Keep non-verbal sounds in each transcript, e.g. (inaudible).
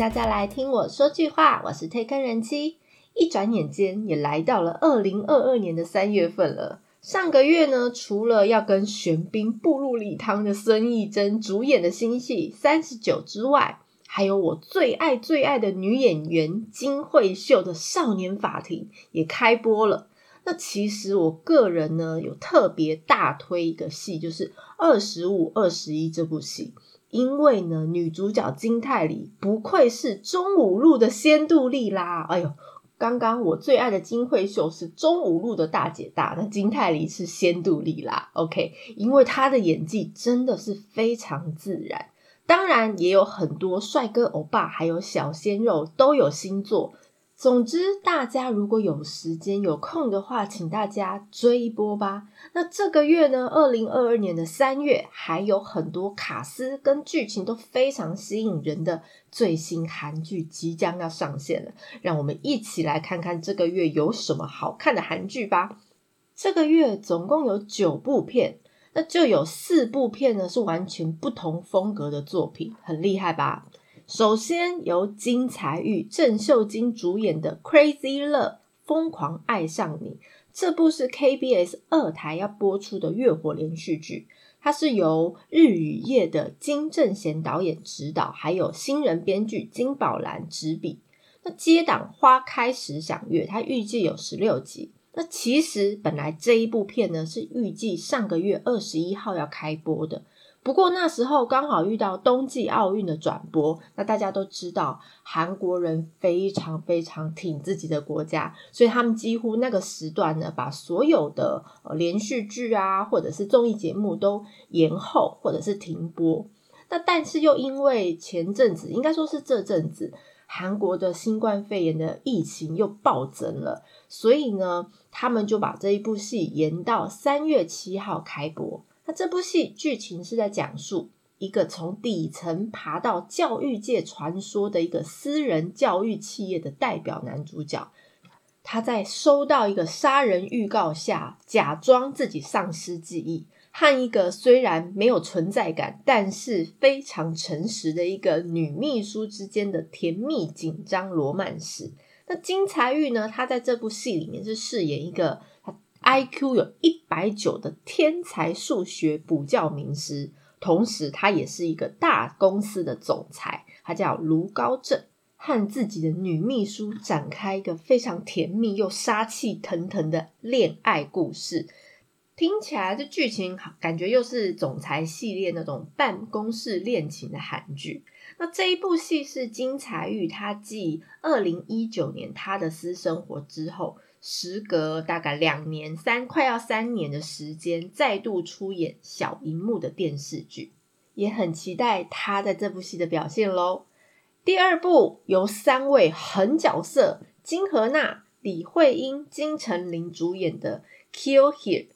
大家来听我说句话，我是推坑人妻。一转眼间也来到了二零二二年的三月份了。上个月呢，除了要跟玄彬步入礼堂的孙艺珍主演的新戏《三十九》之外，还有我最爱最爱的女演员金惠秀的《少年法庭》也开播了。那其实我个人呢，有特别大推一个戏，就是《二十五二十一》这部戏。因为呢，女主角金泰梨不愧是中五路的仙杜丽啦！哎呦，刚刚我最爱的金惠秀是中五路的大姐大，那金泰梨是仙杜丽啦。OK，因为她的演技真的是非常自然，当然也有很多帅哥欧巴，还有小鲜肉都有新作。总之，大家如果有时间有空的话，请大家追一波吧。那这个月呢，二零二二年的三月，还有很多卡司跟剧情都非常吸引人的最新韩剧即将要上线了。让我们一起来看看这个月有什么好看的韩剧吧。这个月总共有九部片，那就有四部片呢是完全不同风格的作品，很厉害吧？首先由金财玉、郑秀晶主演的《Crazy Love》疯狂爱上你，这部是 KBS 二台要播出的月火连续剧，它是由日与夜的金正贤导演执导，还有新人编剧金宝兰执笔。那接档花开时响月，它预计有十六集。那其实本来这一部片呢是预计上个月二十一号要开播的。不过那时候刚好遇到冬季奥运的转播，那大家都知道韩国人非常非常挺自己的国家，所以他们几乎那个时段呢，把所有的呃连续剧啊，或者是综艺节目都延后或者是停播。那但是又因为前阵子，应该说是这阵子，韩国的新冠肺炎的疫情又暴增了，所以呢，他们就把这一部戏延到三月七号开播。这部戏剧情是在讲述一个从底层爬到教育界传说的一个私人教育企业的代表男主角，他在收到一个杀人预告下，假装自己丧失记忆，和一个虽然没有存在感，但是非常诚实的一个女秘书之间的甜蜜紧张罗曼史。那金财玉呢？他在这部戏里面是饰演一个。IQ 有一百九的天才数学补教名师，同时他也是一个大公司的总裁，他叫卢高正，和自己的女秘书展开一个非常甜蜜又杀气腾腾的恋爱故事。听起来这剧情感觉又是总裁系列那种办公室恋情的韩剧。那这一部戏是金财玉，他继二零一九年他的私生活之后。时隔大概两年三快要三年的时间，再度出演小荧幕的电视剧，也很期待他在这部戏的表现喽。第二部由三位狠角色金荷娜、李慧英、金城琳主演的《Kill Here》，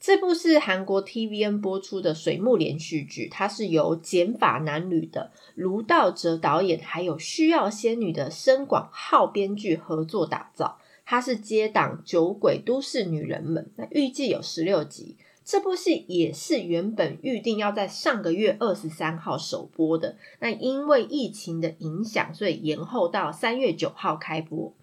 这部是韩国 TVN 播出的水木连续剧，它是由减法男女的卢道哲导演，还有需要仙女的申广浩编剧合作打造。它是接档《酒鬼都市女人们》，那预计有十六集。这部戏也是原本预定要在上个月二十三号首播的，那因为疫情的影响，所以延后到三月九号开播。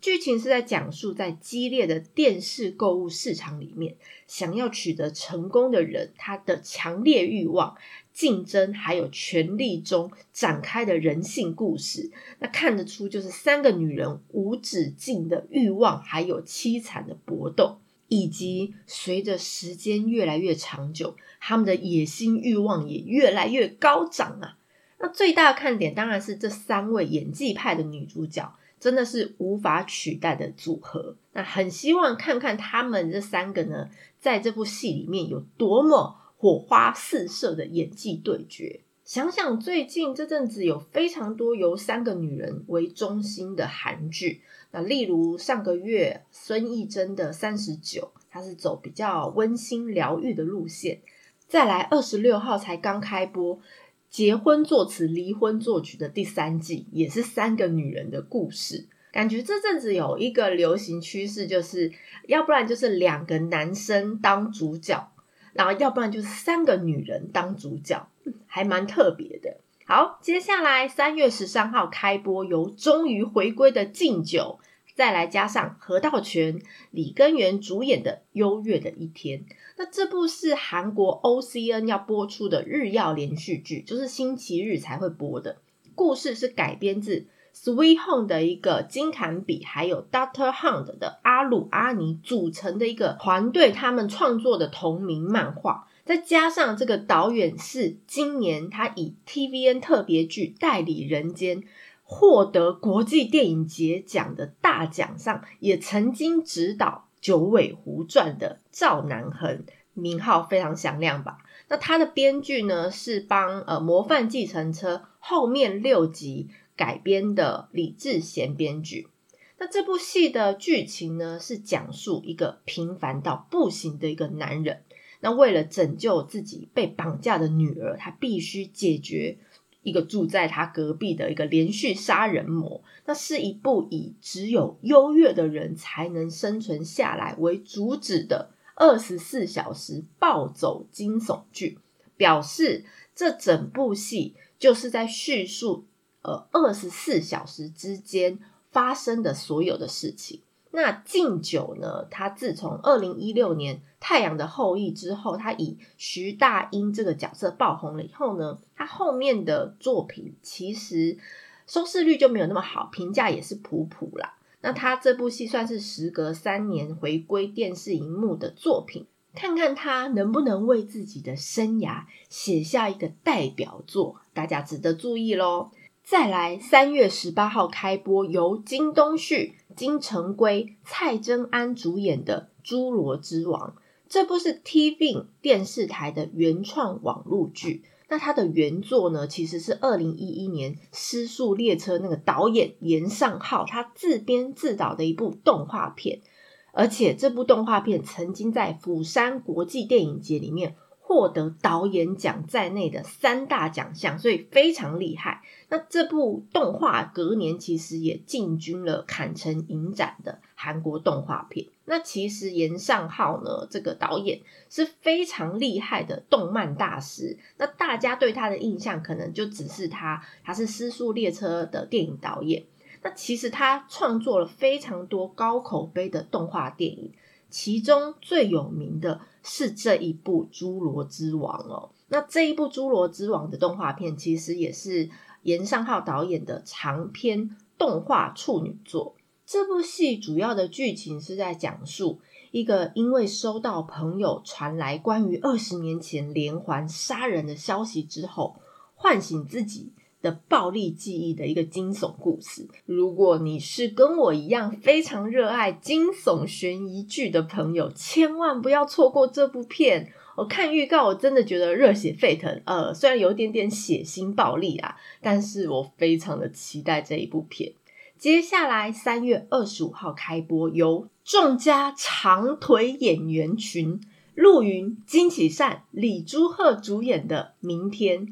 剧情是在讲述在激烈的电视购物市场里面，想要取得成功的人，他的强烈欲望。竞争还有权力中展开的人性故事，那看得出就是三个女人无止境的欲望，还有凄惨的搏斗，以及随着时间越来越长久，他们的野心欲望也越来越高涨啊！那最大的看点当然是这三位演技派的女主角，真的是无法取代的组合。那很希望看看他们这三个呢，在这部戏里面有多么。火花四射的演技对决，想想最近这阵子有非常多由三个女人为中心的韩剧，那例如上个月孙艺珍的《三十九》，它是走比较温馨疗愈的路线；再来二十六号才刚开播《结婚作词，离婚作曲》的第三季，也是三个女人的故事。感觉这阵子有一个流行趋势，就是要不然就是两个男生当主角。然后，要不然就是三个女人当主角，还蛮特别的。好，接下来三月十三号开播，由终于回归的敬酒，再来加上何道全、李根源主演的《优越的一天》。那这部是韩国 OCN 要播出的日曜连续剧，就是星期日才会播的。故事是改编自 Sweet Home 的一个金坎比，还有 Doctor Hunt 的阿鲁阿尼组成的一个团队，他们创作的同名漫画。再加上这个导演是今年他以 TVN 特别剧《代理人间》获得国际电影节奖的大奖上，也曾经指导《九尾狐传》的赵南恒，名号非常响亮吧？那他的编剧呢是帮呃《模范继承车》后面六集改编的李智贤编剧。那这部戏的剧情呢是讲述一个平凡到不行的一个男人。那为了拯救自己被绑架的女儿，他必须解决一个住在他隔壁的一个连续杀人魔。那是一部以只有优越的人才能生存下来为主旨的二十四小时暴走惊悚剧，表示这整部戏就是在叙述呃二十四小时之间发生的所有的事情。那敬酒呢？他自从二零一六年《太阳的后裔》之后，他以徐大英这个角色爆红了以后呢，他后面的作品其实收视率就没有那么好，评价也是普普啦。那他这部戏算是时隔三年回归电视荧幕的作品，看看他能不能为自己的生涯写下一个代表作，大家值得注意喽。再来，三月十八号开播，由金东旭、金城圭、蔡贞安主演的《侏罗之王》。这部是 TVN 电视台的原创网络剧。那它的原作呢，其实是二零一一年《失速列车》那个导演严尚浩他自编自导的一部动画片。而且这部动画片曾经在釜山国际电影节里面。获得导演奖在内的三大奖项，所以非常厉害。那这部动画隔年其实也进军了坎城影展的韩国动画片。那其实严尚浩呢，这个导演是非常厉害的动漫大师。那大家对他的印象可能就只是他，他是《失速列车》的电影导演。那其实他创作了非常多高口碑的动画电影。其中最有名的是这一部《侏罗之王》哦。那这一部《侏罗之王》的动画片，其实也是严尚浩导演的长篇动画处女作。这部戏主要的剧情是在讲述一个因为收到朋友传来关于二十年前连环杀人的消息之后，唤醒自己。的暴力记忆的一个惊悚故事。如果你是跟我一样非常热爱惊悚悬疑剧的朋友，千万不要错过这部片。我看预告，我真的觉得热血沸腾。呃，虽然有点点血腥暴力啊，但是我非常的期待这一部片。接下来三月二十五号开播，由众家长腿演员群陆云、金启善、李朱赫主演的《明天》。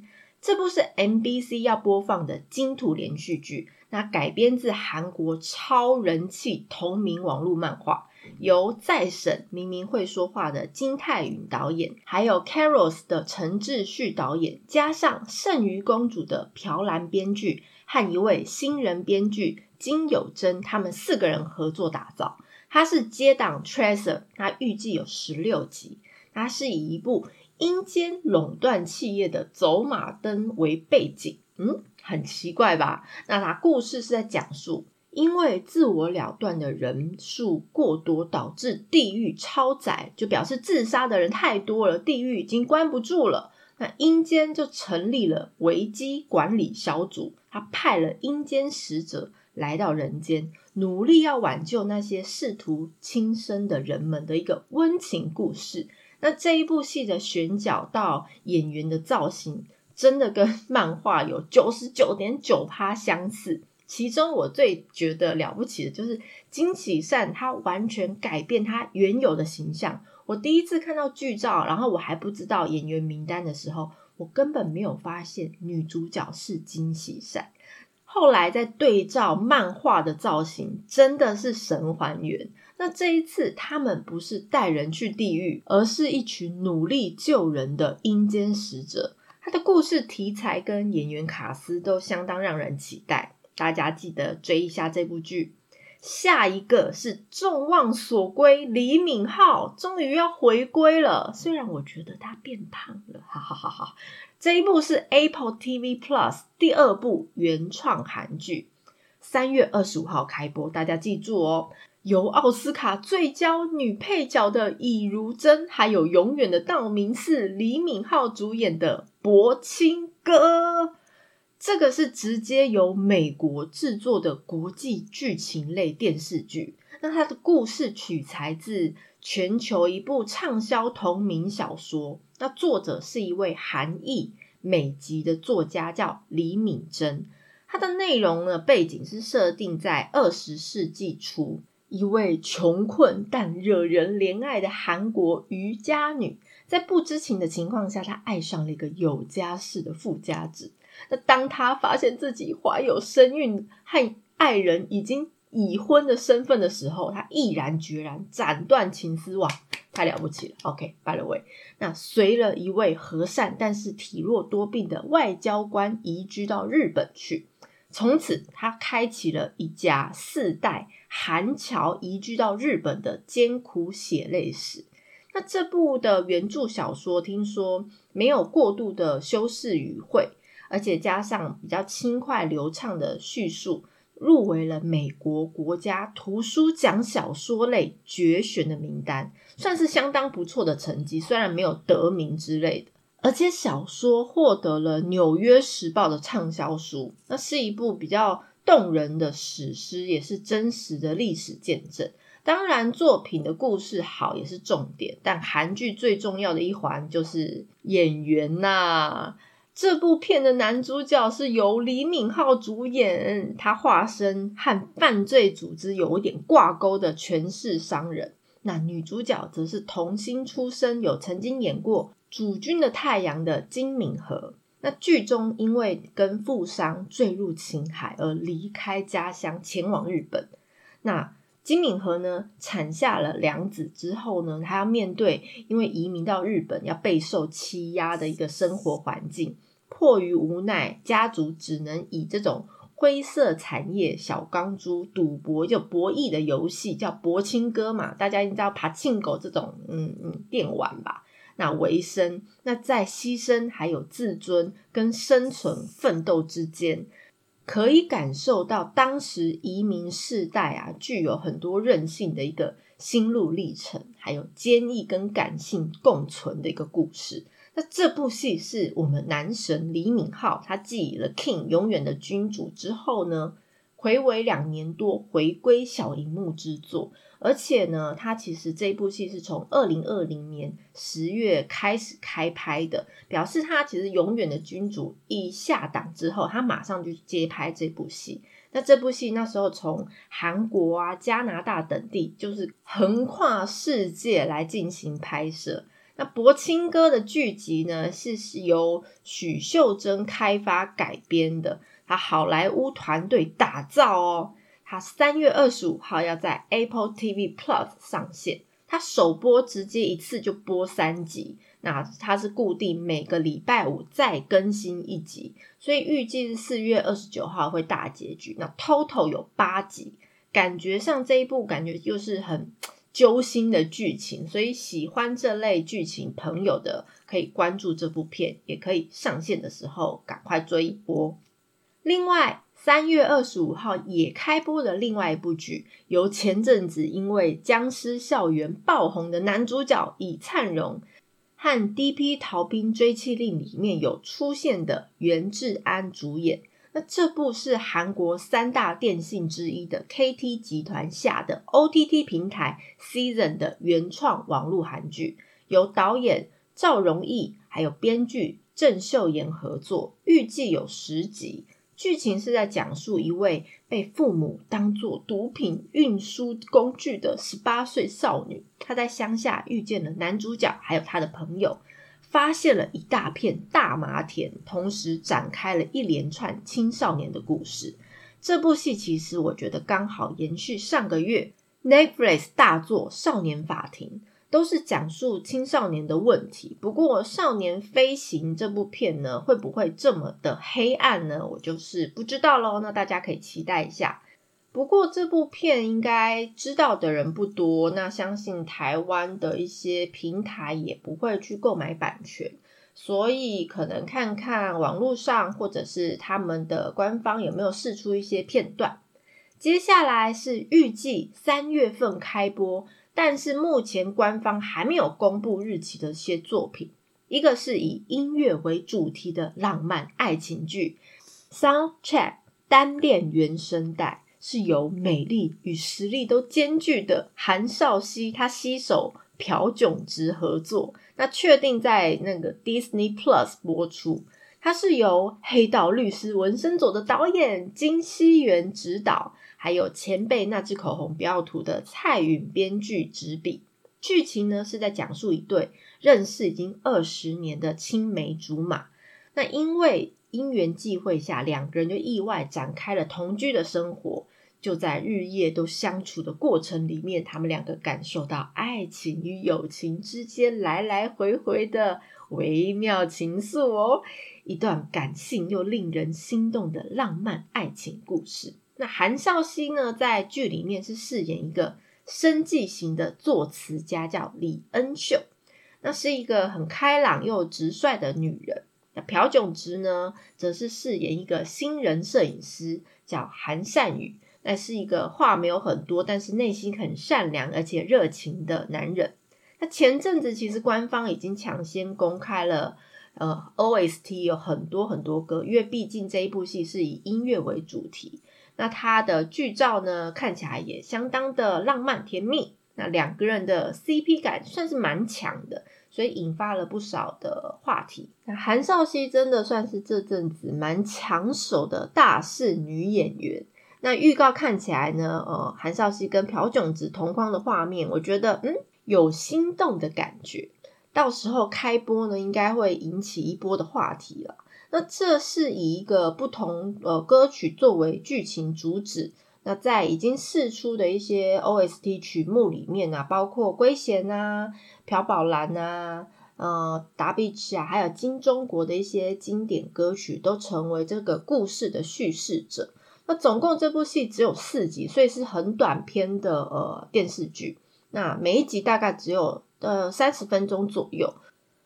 这部是 MBC 要播放的金土连续剧，那改编自韩国超人气同名网络漫画，由再审明明会说话的金泰允导演，还有 Carols 的陈志旭导演，加上剩余公主的朴兰编剧和一位新人编剧金有贞，他们四个人合作打造。它是接档 Treasure 它预计有十六集，它是以一部。阴间垄断企业的走马灯为背景，嗯，很奇怪吧？那它故事是在讲述，因为自我了断的人数过多，导致地狱超载，就表示自杀的人太多了，地狱已经关不住了。那阴间就成立了危机管理小组，他派了阴间使者来到人间，努力要挽救那些试图轻生的人们的一个温情故事。那这一部戏的选角到演员的造型，真的跟 (laughs) 漫画有九十九点九趴相似。其中我最觉得了不起的就是金喜善，他完全改变他原有的形象。我第一次看到剧照，然后我还不知道演员名单的时候，我根本没有发现女主角是金喜善。后来在对照漫画的造型，真的是神还原。那这一次，他们不是带人去地狱，而是一群努力救人的阴间使者。他的故事题材跟演员卡斯都相当让人期待，大家记得追一下这部剧。下一个是众望所归，李敏镐终于要回归了。虽然我觉得他变胖了，哈哈哈哈。这一部是 Apple TV Plus 第二部原创韩剧，三月二十五号开播，大家记住哦。由奥斯卡最佳女配角的尹如珍，还有永远的道明寺李敏镐主演的《博清歌》。这个是直接由美国制作的国际剧情类电视剧。那它的故事取材自全球一部畅销同名小说。那作者是一位韩裔美籍的作家，叫李敏珍。它的内容呢，背景是设定在二十世纪初，一位穷困但惹人怜爱的韩国渔家女，在不知情的情况下，她爱上了一个有家室的富家子。那当她发现自己怀有身孕和爱人已经已婚的身份的时候，她毅然决然斩断情丝，网，太了不起了！OK，by the way，那随了一位和善但是体弱多病的外交官移居到日本去，从此他开启了一家四代韩侨移居到日本的艰苦血泪史。那这部的原著小说听说没有过度的修饰语汇。而且加上比较轻快流畅的叙述，入围了美国国家图书奖小说类绝选的名单，算是相当不错的成绩。虽然没有得名之类的，而且小说获得了《纽约时报》的畅销书，那是一部比较动人的史诗，也是真实的历史见证。当然，作品的故事好也是重点，但韩剧最重要的一环就是演员呐。这部片的男主角是由李敏镐主演，他化身和犯罪组织有一点挂钩的权势商人。那女主角则是童星出身，有曾经演过《主君的太阳》的金敏和。那剧中因为跟富商坠入情海而离开家乡，前往日本。那金敏和呢，产下了两子之后呢，他要面对因为移民到日本要备受欺压的一个生活环境。迫于无奈，家族只能以这种灰色产业小钢珠赌博，就博弈的游戏叫博青哥嘛，大家应该知道爬庆狗这种嗯嗯电玩吧，那为生，那在牺牲还有自尊跟生存奋斗之间，可以感受到当时移民世代啊，具有很多韧性的一个心路历程，还有坚毅跟感性共存的一个故事。那这部戏是我们男神李敏镐，他继了《King》永远的君主之后呢，回违两年多回归小荧幕之作，而且呢，他其实这部戏是从二零二零年十月开始开拍的，表示他其实永远的君主一下档之后，他马上就接拍这部戏。那这部戏那时候从韩国啊、加拿大等地，就是横跨世界来进行拍摄。那《博清歌》的剧集呢，是是由许秀珍开发改编的，他好莱坞团队打造哦。他三月二十五号要在 Apple TV Plus 上线，他首播直接一次就播三集，那它是固定每个礼拜五再更新一集，所以预计是四月二十九号会大结局。那 Total 有八集，感觉上这一部感觉就是很。揪心的剧情，所以喜欢这类剧情朋友的可以关注这部片，也可以上线的时候赶快追一波。另外，三月二十五号也开播了另外一部剧，由前阵子因为《僵尸校园》爆红的男主角李灿荣和《D.P. 逃兵追缉令》里面有出现的袁志安主演。那这部是韩国三大电信之一的 KT 集团下的 OTT 平台 Season 的原创网络韩剧，由导演赵荣义还有编剧郑秀妍合作，预计有十集。剧情是在讲述一位被父母当作毒品运输工具的十八岁少女，她在乡下遇见了男主角，还有他的朋友。发现了一大片大麻田，同时展开了一连串青少年的故事。这部戏其实我觉得刚好延续上个月 Netflix 大作《少年法庭》都是讲述青少年的问题。不过，《少年飞行》这部片呢，会不会这么的黑暗呢？我就是不知道喽。那大家可以期待一下。不过，这部片应该知道的人不多，那相信台湾的一些平台也不会去购买版权，所以可能看看网络上或者是他们的官方有没有试出一些片段。接下来是预计三月份开播，但是目前官方还没有公布日期的一些作品。一个是以音乐为主题的浪漫爱情剧，Soundtrack 单恋原声带是由美丽与实力都兼具的韩少熙他携手朴炯植合作，那确定在那个 Disney Plus 播出。它是由《黑道律师纹身佐》的导演金熙元执导。还有前辈那支口红不要涂的蔡允编剧执笔，剧情呢是在讲述一对认识已经二十年的青梅竹马，那因为因缘际会下，两个人就意外展开了同居的生活。就在日夜都相处的过程里面，他们两个感受到爱情与友情之间来来回回的微妙情愫哦，一段感性又令人心动的浪漫爱情故事。那韩少熙呢，在剧里面是饰演一个生计型的作词家，叫李恩秀。那是一个很开朗又直率的女人。那朴炯植呢，则是饰演一个新人摄影师，叫韩善宇。那是一个话没有很多，但是内心很善良而且热情的男人。那前阵子其实官方已经抢先公开了，呃，OST 有很多很多歌，因为毕竟这一部戏是以音乐为主题。那它的剧照呢，看起来也相当的浪漫甜蜜。那两个人的 CP 感算是蛮强的，所以引发了不少的话题。那韩少熙真的算是这阵子蛮抢手的大势女演员。那预告看起来呢，呃，韩少熙跟朴炯植同框的画面，我觉得嗯有心动的感觉。到时候开播呢，应该会引起一波的话题了。那这是以一个不同呃歌曲作为剧情主旨。那在已经试出的一些 OST 曲目里面啊，包括圭贤啊、朴宝兰啊、呃达碧奇啊，还有金钟国的一些经典歌曲，都成为这个故事的叙事者。那总共这部戏只有四集，所以是很短篇的呃电视剧。那每一集大概只有呃三十分钟左右。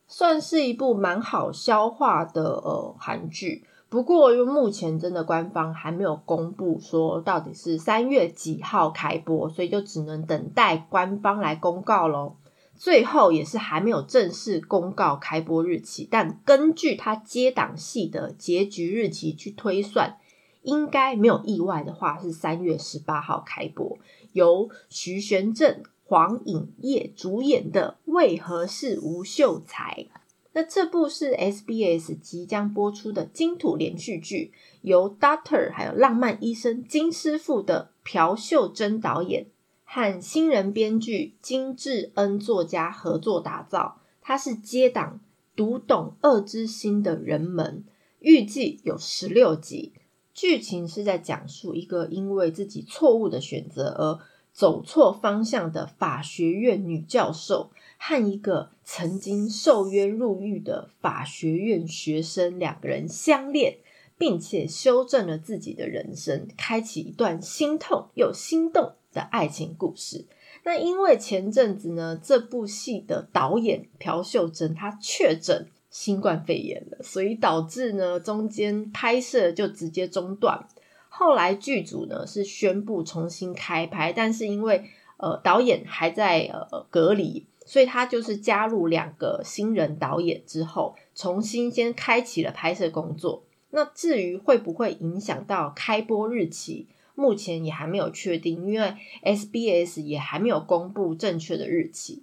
算是一部蛮好消化的呃韩剧，不过因为目前真的官方还没有公布说到底是三月几号开播，所以就只能等待官方来公告喽。最后也是还没有正式公告开播日期，但根据它接档戏的结局日期去推算，应该没有意外的话是三月十八号开播，由徐玄正。黄颖烨主演的《为何是吴秀才》，那这部是 SBS 即将播出的金土连续剧，由 Doctor 还有浪漫医生金师傅的朴秀珍导演和新人编剧金智恩作家合作打造。它是接档读懂恶之心的人们，预计有十六集。剧情是在讲述一个因为自己错误的选择而走错方向的法学院女教授和一个曾经受冤入狱的法学院学生两个人相恋，并且修正了自己的人生，开启一段心痛又心动的爱情故事。那因为前阵子呢，这部戏的导演朴秀珍她确诊新冠肺炎了，所以导致呢中间拍摄就直接中断。后来剧组呢是宣布重新开拍，但是因为呃导演还在呃隔离，所以他就是加入两个新人导演之后，重新先开启了拍摄工作。那至于会不会影响到开播日期，目前也还没有确定，因为 SBS 也还没有公布正确的日期。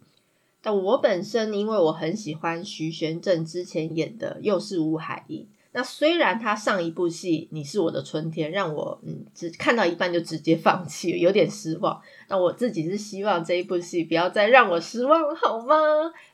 但我本身因为我很喜欢徐玄正之前演的《又是吴海英》。那虽然他上一部戏《你是我的春天》让我嗯只看到一半就直接放弃，有点失望。那我自己是希望这一部戏不要再让我失望，好吗？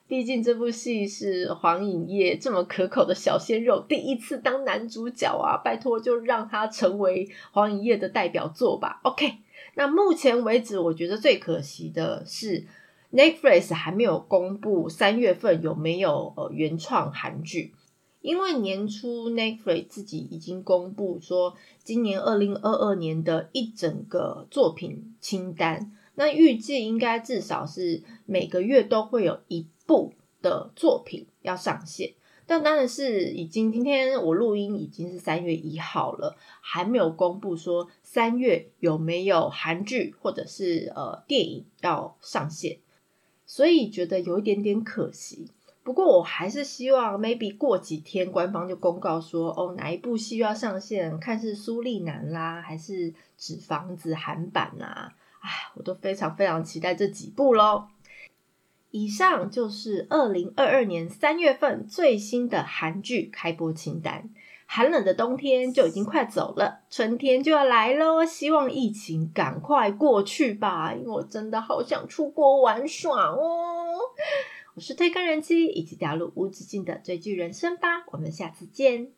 毕竟这部戏是黄颖烨这么可口的小鲜肉第一次当男主角啊，拜托就让他成为黄颖烨的代表作吧。OK，那目前为止我觉得最可惜的是 Netflix 还没有公布三月份有没有呃原创韩剧，因为年初 Netflix 自己已经公布说今年二零二二年的一整个作品清单，那预计应该至少是每个月都会有一部的作品要上线。但当然是已经今天我录音已经是三月一号了，还没有公布说三月有没有韩剧或者是呃电影要上线，所以觉得有一点点可惜。不过我还是希望 maybe 过几天官方就公告说哦哪一部戏要上线，看是苏丽南啦还是纸房子韩版啊，哎，我都非常非常期待这几部喽。以上就是二零二二年三月份最新的韩剧开播清单。寒冷的冬天就已经快走了，春天就要来喽！希望疫情赶快过去吧，因为我真的好想出国玩耍哦。我是推更人机，一起掉入无止境的追剧人生吧。我们下次见。